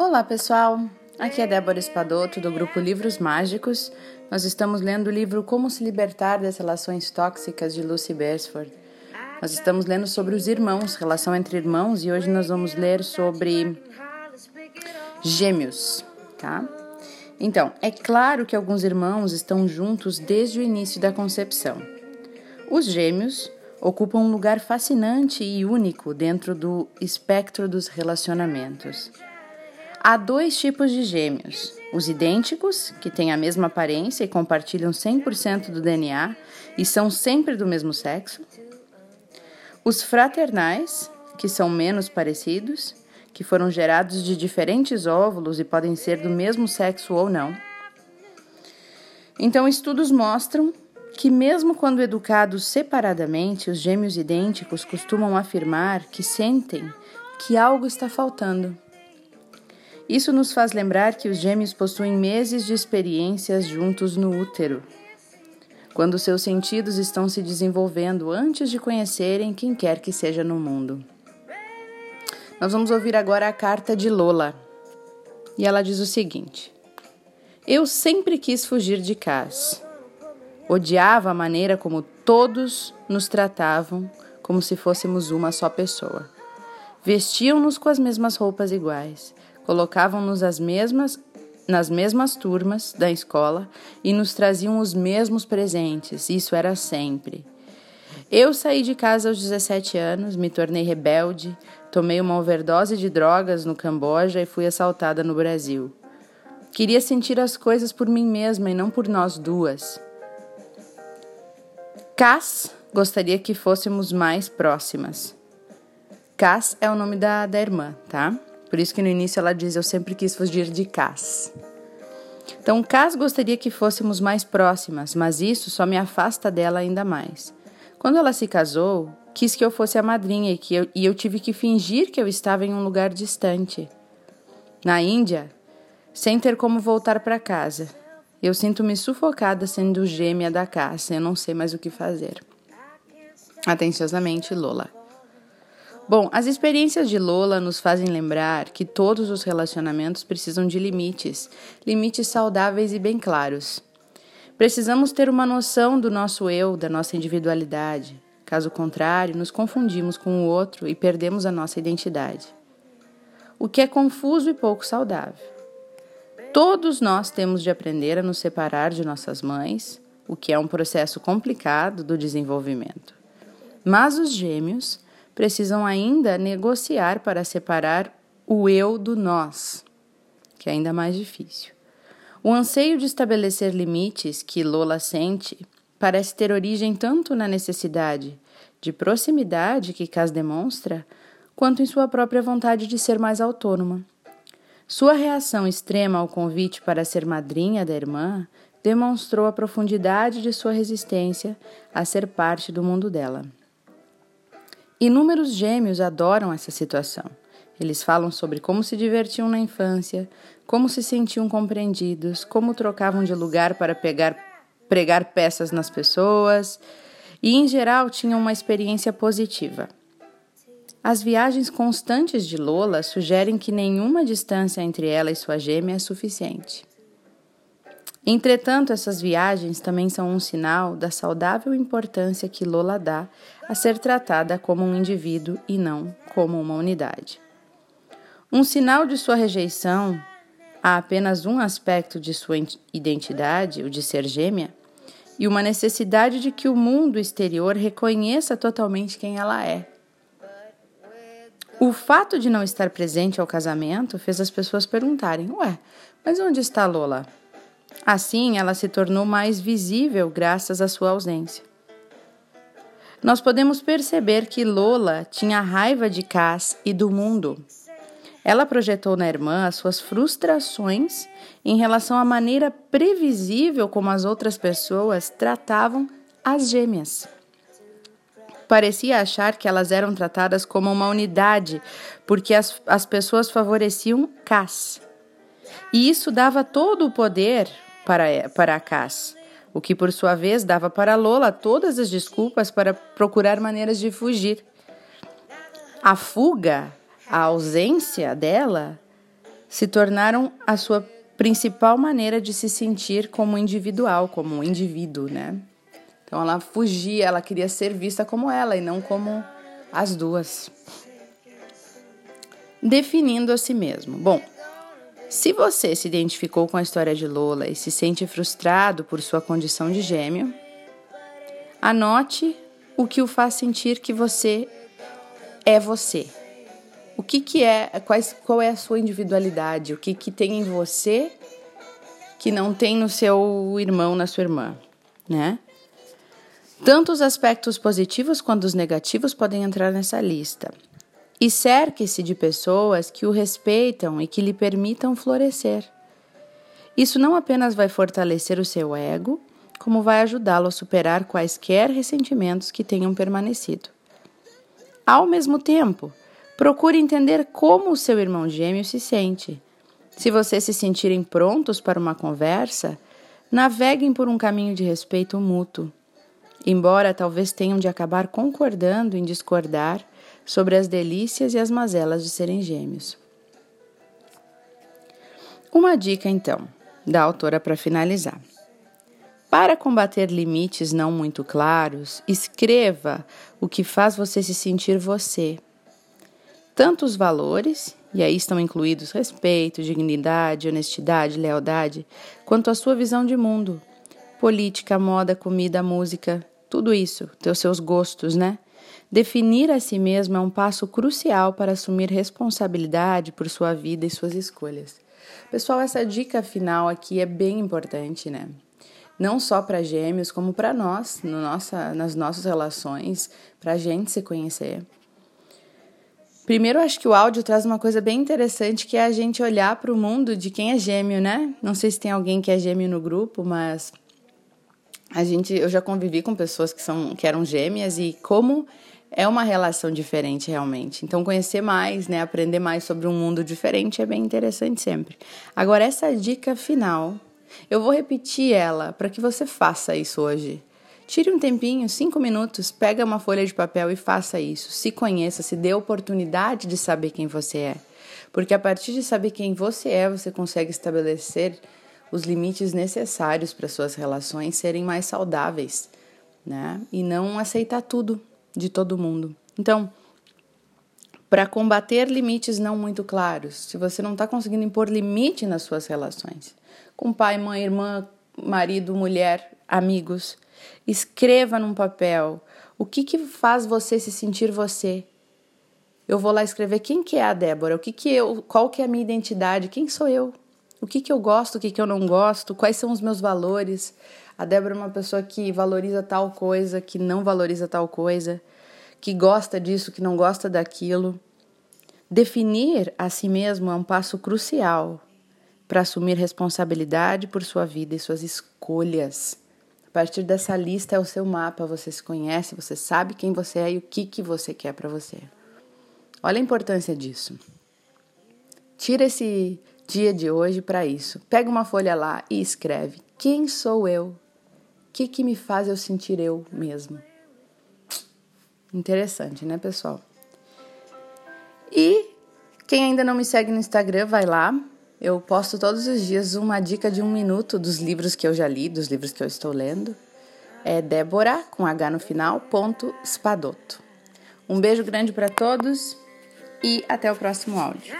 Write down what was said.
Olá, pessoal! Aqui é Débora Espadoto, do grupo Livros Mágicos. Nós estamos lendo o livro Como se Libertar das Relações Tóxicas de Lucy Beresford. Nós estamos lendo sobre os irmãos, relação entre irmãos, e hoje nós vamos ler sobre gêmeos, tá? Então, é claro que alguns irmãos estão juntos desde o início da concepção. Os gêmeos ocupam um lugar fascinante e único dentro do espectro dos relacionamentos. Há dois tipos de gêmeos: os idênticos, que têm a mesma aparência e compartilham 100% do DNA e são sempre do mesmo sexo, os fraternais, que são menos parecidos, que foram gerados de diferentes óvulos e podem ser do mesmo sexo ou não. Então, estudos mostram que, mesmo quando educados separadamente, os gêmeos idênticos costumam afirmar que sentem que algo está faltando. Isso nos faz lembrar que os gêmeos possuem meses de experiências juntos no útero, quando seus sentidos estão se desenvolvendo antes de conhecerem quem quer que seja no mundo. Nós vamos ouvir agora a carta de Lola. E ela diz o seguinte: Eu sempre quis fugir de casa. Odiava a maneira como todos nos tratavam como se fôssemos uma só pessoa. Vestiam-nos com as mesmas roupas iguais, colocavam-nos as mesmas nas mesmas turmas da escola e nos traziam os mesmos presentes. Isso era sempre. Eu saí de casa aos 17 anos, me tornei rebelde, tomei uma overdose de drogas no Camboja e fui assaltada no Brasil. Queria sentir as coisas por mim mesma e não por nós duas. Cass gostaria que fôssemos mais próximas. Cass é o nome da, da irmã, tá? Por isso que no início ela diz: Eu sempre quis fugir de Cass. Então, Cass gostaria que fôssemos mais próximas, mas isso só me afasta dela ainda mais. Quando ela se casou, quis que eu fosse a madrinha e, que eu, e eu tive que fingir que eu estava em um lugar distante. Na Índia, sem ter como voltar para casa. Eu sinto-me sufocada sendo gêmea da caça, eu não sei mais o que fazer. Atenciosamente, Lola. Bom, as experiências de Lola nos fazem lembrar que todos os relacionamentos precisam de limites, limites saudáveis e bem claros. Precisamos ter uma noção do nosso eu, da nossa individualidade. Caso contrário, nos confundimos com o outro e perdemos a nossa identidade. O que é confuso e pouco saudável. Todos nós temos de aprender a nos separar de nossas mães, o que é um processo complicado do desenvolvimento. Mas os gêmeos precisam ainda negociar para separar o eu do nós, que é ainda mais difícil. O anseio de estabelecer limites que Lola sente parece ter origem tanto na necessidade de proximidade que Cas demonstra, quanto em sua própria vontade de ser mais autônoma. Sua reação extrema ao convite para ser madrinha da irmã demonstrou a profundidade de sua resistência a ser parte do mundo dela. Inúmeros gêmeos adoram essa situação. Eles falam sobre como se divertiam na infância, como se sentiam compreendidos, como trocavam de lugar para pegar, pregar peças nas pessoas e, em geral, tinham uma experiência positiva. As viagens constantes de Lola sugerem que nenhuma distância entre ela e sua gêmea é suficiente. Entretanto, essas viagens também são um sinal da saudável importância que Lola dá a ser tratada como um indivíduo e não como uma unidade. Um sinal de sua rejeição a apenas um aspecto de sua identidade, o de ser gêmea, e uma necessidade de que o mundo exterior reconheça totalmente quem ela é. O fato de não estar presente ao casamento fez as pessoas perguntarem: Ué, mas onde está Lola? Assim, ela se tornou mais visível graças à sua ausência. Nós podemos perceber que Lola tinha raiva de Cass e do mundo. Ela projetou na irmã as suas frustrações em relação à maneira previsível como as outras pessoas tratavam as gêmeas parecia achar que elas eram tratadas como uma unidade, porque as, as pessoas favoreciam Cass. E isso dava todo o poder para, para a Cass, o que por sua vez dava para Lola todas as desculpas para procurar maneiras de fugir. A fuga, a ausência dela, se tornaram a sua principal maneira de se sentir como individual, como um indivíduo, né? Então ela fugia, ela queria ser vista como ela e não como as duas. Definindo a si mesmo. Bom, se você se identificou com a história de Lola e se sente frustrado por sua condição de gêmeo, anote o que o faz sentir que você é você. O que, que é, quais, qual é a sua individualidade, o que, que tem em você que não tem no seu irmão, na sua irmã, né? Tanto os aspectos positivos quanto os negativos podem entrar nessa lista. E cerque-se de pessoas que o respeitam e que lhe permitam florescer. Isso não apenas vai fortalecer o seu ego, como vai ajudá-lo a superar quaisquer ressentimentos que tenham permanecido. Ao mesmo tempo, procure entender como o seu irmão gêmeo se sente. Se vocês se sentirem prontos para uma conversa, naveguem por um caminho de respeito mútuo embora talvez tenham de acabar concordando em discordar sobre as delícias e as mazelas de serem gêmeos. Uma dica, então, da autora para finalizar. Para combater limites não muito claros, escreva o que faz você se sentir você. Tanto os valores, e aí estão incluídos respeito, dignidade, honestidade, lealdade, quanto a sua visão de mundo, política, moda, comida, música, tudo isso, ter os seus gostos, né? Definir a si mesmo é um passo crucial para assumir responsabilidade por sua vida e suas escolhas. Pessoal, essa dica final aqui é bem importante, né? Não só para gêmeos, como para nós, no nossa, nas nossas relações, para a gente se conhecer. Primeiro, acho que o áudio traz uma coisa bem interessante, que é a gente olhar para o mundo de quem é gêmeo, né? Não sei se tem alguém que é gêmeo no grupo, mas a gente, eu já convivi com pessoas que são que eram gêmeas e como é uma relação diferente realmente. Então conhecer mais, né, aprender mais sobre um mundo diferente é bem interessante sempre. Agora essa dica final, eu vou repetir ela para que você faça isso hoje. Tire um tempinho, cinco minutos, pega uma folha de papel e faça isso. Se conheça, se dê a oportunidade de saber quem você é. Porque a partir de saber quem você é, você consegue estabelecer os limites necessários para suas relações serem mais saudáveis, né? E não aceitar tudo de todo mundo. Então, para combater limites não muito claros, se você não está conseguindo impor limite nas suas relações, com pai, mãe, irmã, marido, mulher, amigos, escreva num papel o que, que faz você se sentir você. Eu vou lá escrever quem que é a Débora, o que que eu, qual que é a minha identidade, quem sou eu, o que, que eu gosto, o que, que eu não gosto, quais são os meus valores. A Débora é uma pessoa que valoriza tal coisa, que não valoriza tal coisa, que gosta disso, que não gosta daquilo. Definir a si mesmo é um passo crucial para assumir responsabilidade por sua vida e suas escolhas. A partir dessa lista é o seu mapa, você se conhece, você sabe quem você é e o que, que você quer para você. Olha a importância disso. Tira esse dia de hoje para isso. Pega uma folha lá e escreve: Quem sou eu? O que, que me faz eu sentir eu mesmo? Interessante, né, pessoal? E quem ainda não me segue no Instagram, vai lá. Eu posto todos os dias uma dica de um minuto dos livros que eu já li, dos livros que eu estou lendo. É Débora, com H no final, ponto Spadoto. Um beijo grande para todos e até o próximo áudio.